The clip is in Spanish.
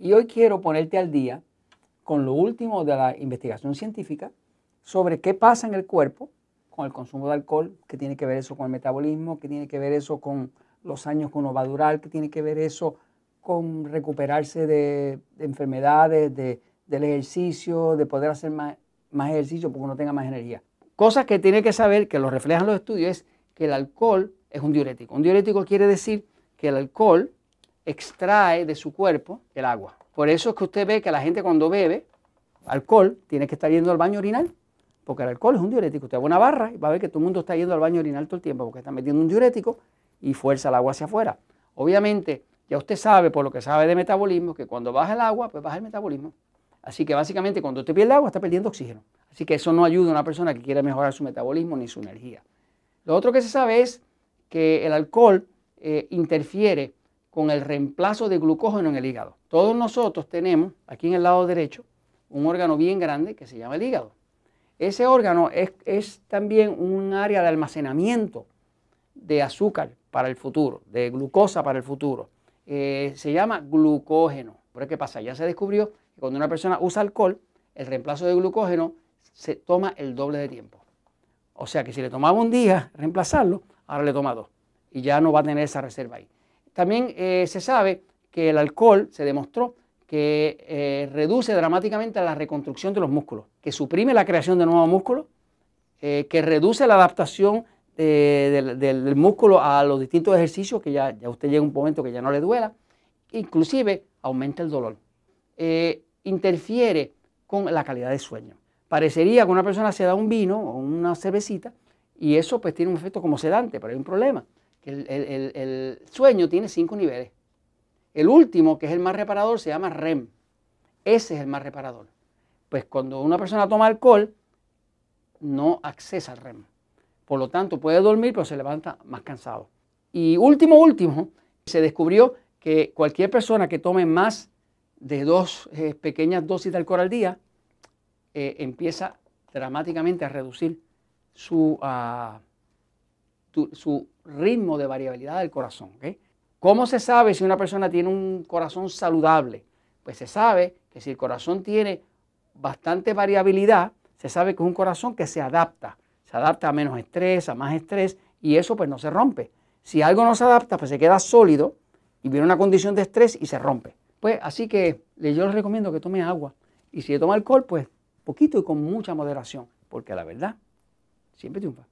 Y hoy quiero ponerte al día con lo último de la investigación científica sobre qué pasa en el cuerpo con el consumo de alcohol, qué tiene que ver eso con el metabolismo, qué tiene que ver eso con los años que uno va a durar, qué tiene que ver eso con recuperarse de, enfermedades, de, del ejercicio, de poder hacer más, más ejercicio porque uno tenga más energía. Cosas que tiene que saber, que lo reflejan los estudios, es que el alcohol es un diurético. Un diurético quiere decir que el alcohol extrae de su cuerpo el agua. Por eso es que usted ve que la gente cuando bebe alcohol tiene que estar yendo al baño orinal, porque el alcohol es un diurético. Usted va a una barra y va a ver que todo el mundo está yendo al baño orinal todo el tiempo porque está metiendo un diurético y fuerza el agua hacia afuera. Obviamente, ya usted sabe, por lo que sabe de metabolismo, que cuando baja el agua, pues baja el metabolismo. Así que básicamente cuando usted pierde agua, está perdiendo oxígeno. Así que eso no ayuda a una persona que quiere mejorar su metabolismo ni su energía. Lo otro que se sabe es que el alcohol eh, interfiere con el reemplazo de glucógeno en el hígado. Todos nosotros tenemos aquí en el lado derecho un órgano bien grande que se llama el hígado. Ese órgano es, también un área de almacenamiento de azúcar para el futuro, de glucosa para el futuro. Eh, se llama glucógeno. Pero ¿qué pasa? Ya se descubrió que cuando una persona usa alcohol, el reemplazo de glucógeno se toma el doble de tiempo. O sea que si le tomaba un día reemplazarlo, ahora le toma dos. Y ya no va a tener esa reserva ahí. También eh, se sabe que el alcohol se demostró que eh, reduce dramáticamente la reconstrucción de los músculos, que suprime la creación de nuevos músculos, eh, que reduce la adaptación del, músculo a los distintos ejercicios, que ya, ya, usted llega a un momento que ya no le duela, inclusive aumenta el dolor. interfiere con la calidad de sueño. Parecería que una persona se da un vino o una cervecita y eso pues tiene un efecto como sedante, pero hay un problema, el, sueño tiene cinco niveles. El último, que es el más reparador, se llama REM. Ese es el más reparador. Pues cuando una persona toma alcohol, no accesa al REM. Por lo tanto, puede dormir, pero se levanta más cansado. Y último, último, se descubrió que cualquier persona que tome más de dos eh, pequeñas dosis de alcohol al día eh, empieza dramáticamente a reducir su, ah, su ritmo de variabilidad del corazón. ¿Cómo se sabe si una persona tiene un corazón saludable? Pues se sabe que si el corazón tiene bastante variabilidad, se sabe que es un corazón que se adapta. Se adapta a menos estrés, a más estrés, y eso pues no se rompe. Si algo no se adapta, pues se queda sólido y viene una condición de estrés y se rompe. Pues así que yo les recomiendo que tome agua. Y si toma alcohol, pues poquito y con mucha moderación, porque la verdad siempre triunfa.